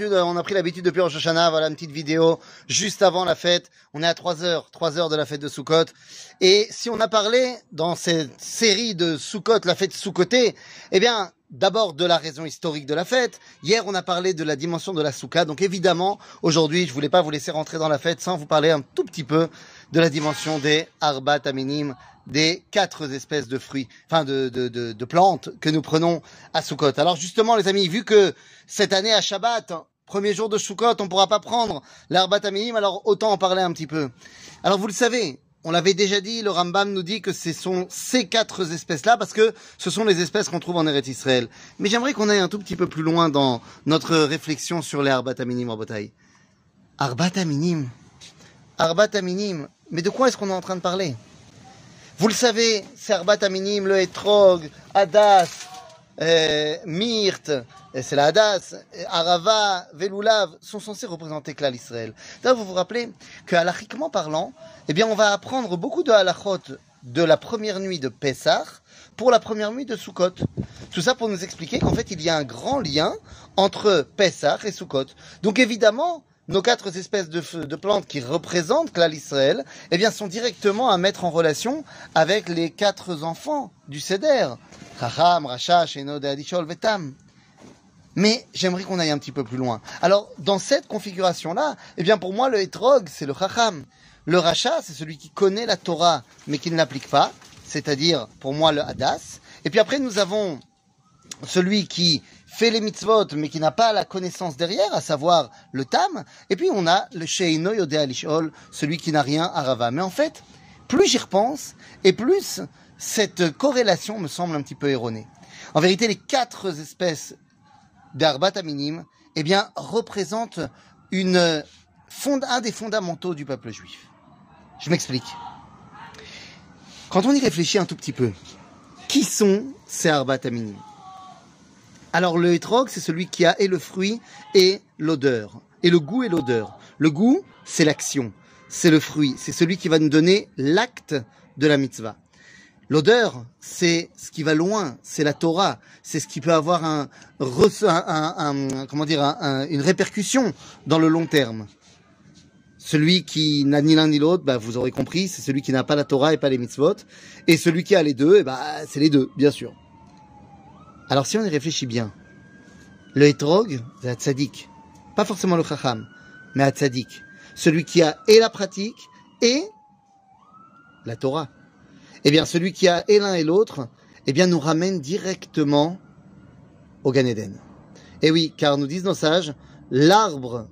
l'habitude, on a pris l'habitude depuis Rosh Hashanah, voilà une petite vidéo juste avant la fête. On est à 3 heures, 3 heures de la fête de Sukkot. Et si on a parlé dans cette série de Sukkot, la fête Sukkoté, eh bien, d'abord de la raison historique de la fête. Hier, on a parlé de la dimension de la Soukha. Donc évidemment, aujourd'hui, je voulais pas vous laisser rentrer dans la fête sans vous parler un tout petit peu de la dimension des Arbat Aminim, des quatre espèces de fruits, enfin de, de plantes que nous prenons à Sukkot. Alors justement, les amis, vu que cette année à Shabbat, premier jour de Sukkot, on pourra pas prendre l'Arbat alors autant en parler un petit peu. Alors vous le savez, on l'avait déjà dit, le Rambam nous dit que ce sont ces quatre espèces-là parce que ce sont les espèces qu'on trouve en Eretz Israël. Mais j'aimerais qu'on aille un tout petit peu plus loin dans notre réflexion sur les Arbat Aminim en bataille. Arbat Aminim. Arbat Aminim. Mais de quoi est-ce qu'on est en train de parler? Vous le savez, c'est Arbat Aminim, le Etrog, Hadas, Myrte, c'est la Hadas, Arava, Velulav, sont censés représenter Klal Israël. D'ailleurs, vous vous rappelez que, halachiquement parlant, eh bien, on va apprendre beaucoup de halachot de la première nuit de Pessah pour la première nuit de Sukkot. Tout ça pour nous expliquer qu'en fait, il y a un grand lien entre Pessah et Sukkot. Donc évidemment, nos quatre espèces de, de plantes qui représentent Klal Israël, eh bien, sont directement à mettre en relation avec les quatre enfants du Seder. Chacham, Racha, Shenod, Adishol, Vetam. Mais j'aimerais qu'on aille un petit peu plus loin. Alors, dans cette configuration-là, eh bien, pour moi, le Etrog, c'est le Chacham. Le Racha, c'est celui qui connaît la Torah, mais qui ne l'applique pas. C'est-à-dire, pour moi, le Hadas. Et puis après, nous avons celui qui fait les mitzvot, mais qui n'a pas la connaissance derrière, à savoir le Tam. Et puis, on a le Sheino Yodé Alishol, celui qui n'a rien à Rava. Mais en fait, plus j'y repense, et plus cette corrélation me semble un petit peu erronée. En vérité, les quatre espèces d'Arbat Aminim, eh bien, représentent une, fond, un des fondamentaux du peuple juif. Je m'explique. Quand on y réfléchit un tout petit peu, qui sont ces Arbat Aminim? Alors, le hétrog, c'est celui qui a et le fruit et l'odeur, et le goût et l'odeur. Le goût, c'est l'action, c'est le fruit, c'est celui qui va nous donner l'acte de la mitzvah. L'odeur, c'est ce qui va loin, c'est la Torah, c'est ce qui peut avoir un, un, un comment dire, un, une répercussion dans le long terme. Celui qui n'a ni l'un ni l'autre, bah, vous aurez compris, c'est celui qui n'a pas la Torah et pas les mitzvot. Et celui qui a les deux, eh bah, c'est les deux, bien sûr. Alors si on y réfléchit bien, le hétrog, c'est un tzaddik. Pas forcément le chacham, mais un tzaddik. Celui qui a et la pratique et la Torah eh bien, celui qui a et l'un et l'autre, eh bien, nous ramène directement au Gan Eden. Et oui, car nous disent nos sages, l'arbre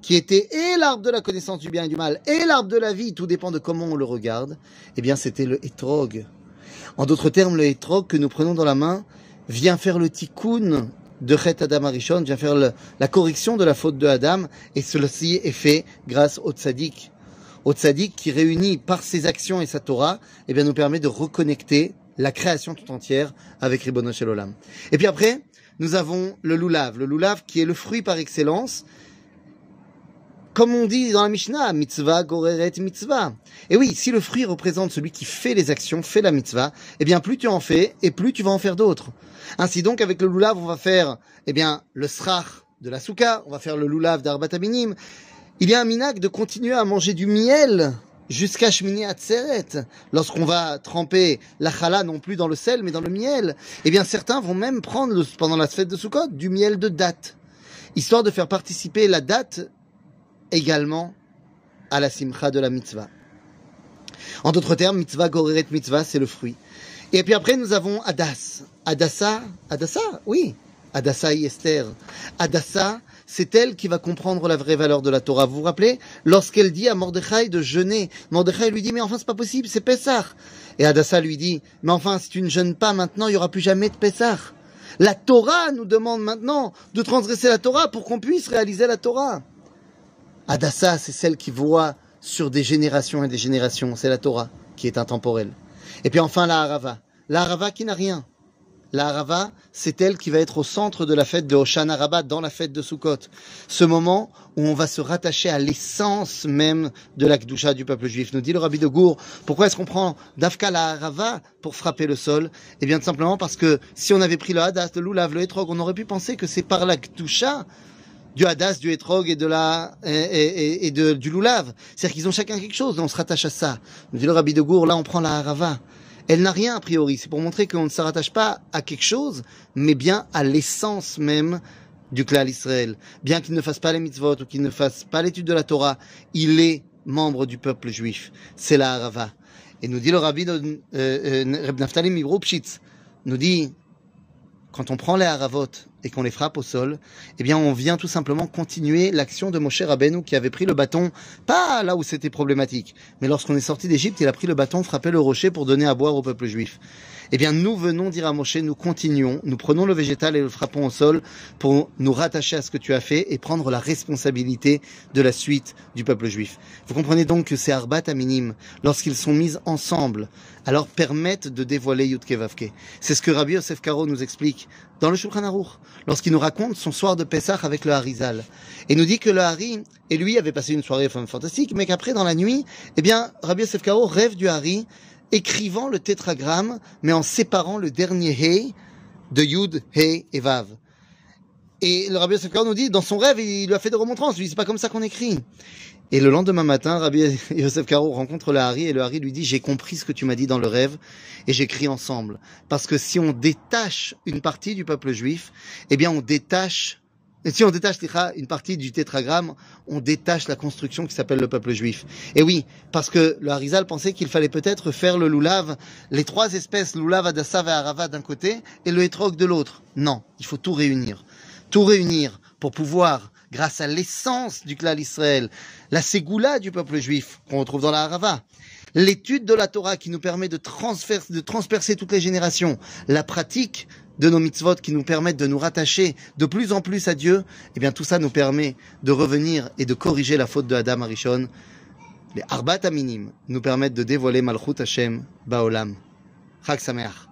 qui était et l'arbre de la connaissance du bien et du mal, et l'arbre de la vie, tout dépend de comment on le regarde, eh bien, c'était le hétrog. En d'autres termes, le hétrog que nous prenons dans la main vient faire le tikkun de Chet Adam Arishon, vient faire la correction de la faute de Adam, et ceci est fait grâce au tzaddik au tzaddik qui réunit par ses actions et sa Torah, eh bien, nous permet de reconnecter la création tout entière avec Ribono Olam. Et puis après, nous avons le lulav, le lulav qui est le fruit par excellence. Comme on dit dans la Mishnah, mitzvah goreret mitzvah. Et oui, si le fruit représente celui qui fait les actions, fait la mitzvah, eh bien, plus tu en fais, et plus tu vas en faire d'autres. Ainsi donc, avec le lulav, on va faire, eh bien, le srach de la souka, on va faire le lulav d'arbat aminim, il y a un minac de continuer à manger du miel jusqu'à Shmini Atzeret. Lorsqu'on va tremper la chala non plus dans le sel, mais dans le miel. Eh bien, certains vont même prendre, pendant la fête de Sukkot, du miel de date. Histoire de faire participer la date également à la simcha de la mitzvah. En d'autres termes, mitzvah, goreret mitzvah, c'est le fruit. Et puis après, nous avons Adas. Adassa, Adassa, oui. Adassa et Esther. Adassa, c'est elle qui va comprendre la vraie valeur de la Torah. Vous vous rappelez Lorsqu'elle dit à Mordechai de jeûner, Mordechai lui dit, mais enfin, c'est pas possible, c'est Pessah. Et Adassa lui dit, mais enfin, si tu ne jeûnes pas maintenant, il y aura plus jamais de Pessah. La Torah nous demande maintenant de transgresser la Torah pour qu'on puisse réaliser la Torah. Adassa, c'est celle qui voit sur des générations et des générations. C'est la Torah qui est intemporelle. Et puis enfin, la Harava. La Harava qui n'a rien. La Harava, c'est elle qui va être au centre de la fête de Hoshana Rabbah dans la fête de Sukkot. Ce moment où on va se rattacher à l'essence même de la Kdusha du peuple juif. Nous dit le Rabbi de Gour, pourquoi est-ce qu'on prend Dafka la Harava pour frapper le sol? Eh bien, tout simplement parce que si on avait pris le Hadas, le Lulav, le Etrog, on aurait pu penser que c'est par la Kdusha du hadas, du etrog et de la et, et, de, du loulav. C'est-à-dire qu'ils ont chacun quelque chose, on se rattache à ça. Nous dit le Rabbi de Gour, là on prend la harava. Elle n'a rien a priori, c'est pour montrer qu'on ne se rattache pas à quelque chose, mais bien à l'essence même du clan Israël. Bien qu'il ne fasse pas les mitzvot ou qu'il ne fasse pas l'étude de la Torah, il est membre du peuple juif. C'est la harava. Et nous dit le Rabbi de euh, euh, Naftali nous dit quand on prend les haravot et qu'on les frappe au sol, eh bien, on vient tout simplement continuer l'action de Moshe Rabbeinu qui avait pris le bâton, pas là où c'était problématique, mais lorsqu'on est sorti d'Égypte, il a pris le bâton, frappé le rocher pour donner à boire au peuple juif. Eh bien, nous venons dire à Moshe, nous continuons, nous prenons le végétal et le frappons au sol pour nous rattacher à ce que tu as fait et prendre la responsabilité de la suite du peuple juif. Vous comprenez donc que ces arbat à minime, lorsqu'ils sont mis ensemble, alors permettent de dévoiler Yudke Vavke. C'est ce que Rabbi Yosef Karo nous explique dans le Shulchan Aruch, lorsqu'il nous raconte son soir de Pessah avec le Harizal. Et nous dit que le Hari et lui avaient passé une soirée fantastique, mais qu'après, dans la nuit, eh bien, Rabbi Yosef Karo rêve du Hari écrivant le tétragramme, mais en séparant le dernier He de Yud, He et Vav. Et le Rabbi Yosef Karo nous dit, dans son rêve, il lui a fait des remontrances. Dit, c'est pas comme ça qu'on écrit. Et le lendemain matin, Rabbi Yosef Karo rencontre le Hari et le Hari lui dit, j'ai compris ce que tu m'as dit dans le rêve et j'écris ensemble. Parce que si on détache une partie du peuple juif, eh bien, on détache et si on détache une partie du tétragramme, on détache la construction qui s'appelle le peuple juif. Et oui, parce que le Harizal pensait qu'il fallait peut-être faire le loulav, les trois espèces, loulav, adassav et arava d'un côté, et le hétrog de l'autre. Non, il faut tout réunir. Tout réunir pour pouvoir, grâce à l'essence du clan Israël, la ségoula du peuple juif, qu'on retrouve dans la harava, l'étude de la Torah qui nous permet de, transpercer toutes les générations, la pratique de nos mitzvot qui nous permettent de nous rattacher de plus en plus à Dieu, eh bien tout ça nous permet de revenir et de corriger la faute de Adam Arishon. Les Arbat Aminim nous permettent de dévoiler Malchut Hashem Baolam. Chag Sameach.